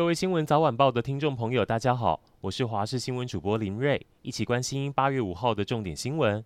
各位新闻早晚报的听众朋友，大家好，我是华视新闻主播林瑞，一起关心八月五号的重点新闻。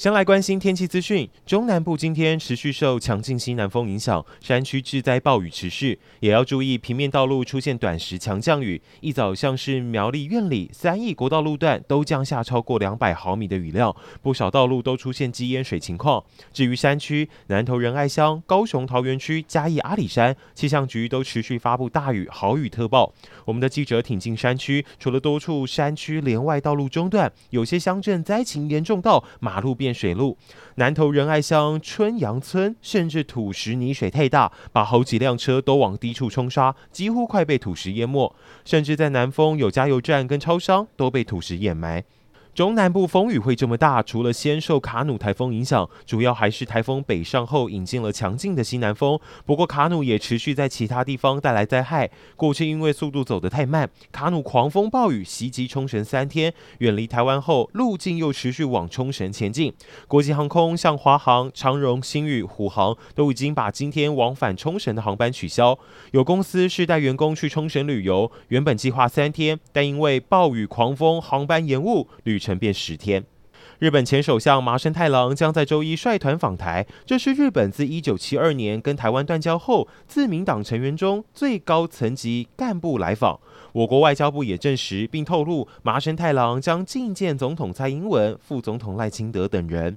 先来关心天气资讯。中南部今天持续受强劲西南风影响，山区致灾暴雨持续，也要注意平面道路出现短时强降雨。一早像是苗栗苑里、三义国道路段都降下超过两百毫米的雨量，不少道路都出现积淹水情况。至于山区，南投仁爱乡、高雄桃源区、嘉义阿里山，气象局都持续发布大雨、豪雨特报。我们的记者挺进山区，除了多处山区连外道路中断，有些乡镇灾情严重到马路边水路，南投仁爱乡春阳村甚至土石泥水太大，把好几辆车都往低处冲刷，几乎快被土石淹没。甚至在南丰有加油站跟超商都被土石掩埋。中南部风雨会这么大，除了先受卡努台风影响，主要还是台风北上后引进了强劲的西南风。不过卡努也持续在其他地方带来灾害。过去因为速度走得太慢，卡努狂风暴雨袭击冲绳三天，远离台湾后，路径又持续往冲绳前进。国际航空像华航、长荣、新宇、虎航都已经把今天往返冲绳的航班取消。有公司是带员工去冲绳旅游，原本计划三天，但因为暴雨狂风，航班延误，旅程变十天。日本前首相麻生太郎将在周一率团访台，这是日本自一九七二年跟台湾断交后，自民党成员中最高层级干部来访。我国外交部也证实并透露，麻生太郎将觐见总统蔡英文、副总统赖清德等人。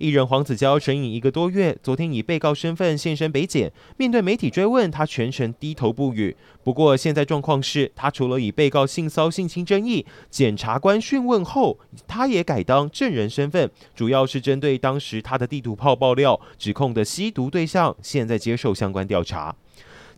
艺人黄子佼审影一个多月，昨天以被告身份现身北检。面对媒体追问，他全程低头不语。不过现在状况是，他除了以被告性骚性侵争议，检察官讯问后，他也改当证人身份，主要是针对当时他的地图炮爆料指控的吸毒对象，现在接受相关调查。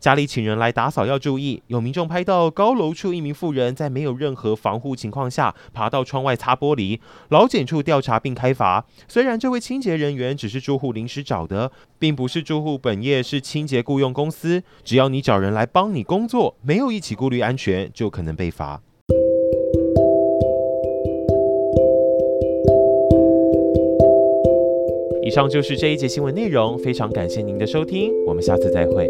家里请人来打扫要注意，有民众拍到高楼处一名妇人在没有任何防护情况下爬到窗外擦玻璃，劳检处调查并开罚。虽然这位清洁人员只是住户临时找的，并不是住户本业是清洁雇佣公司，只要你找人来帮你工作，没有一起顾虑安全，就可能被罚。以上就是这一节新闻内容，非常感谢您的收听，我们下次再会。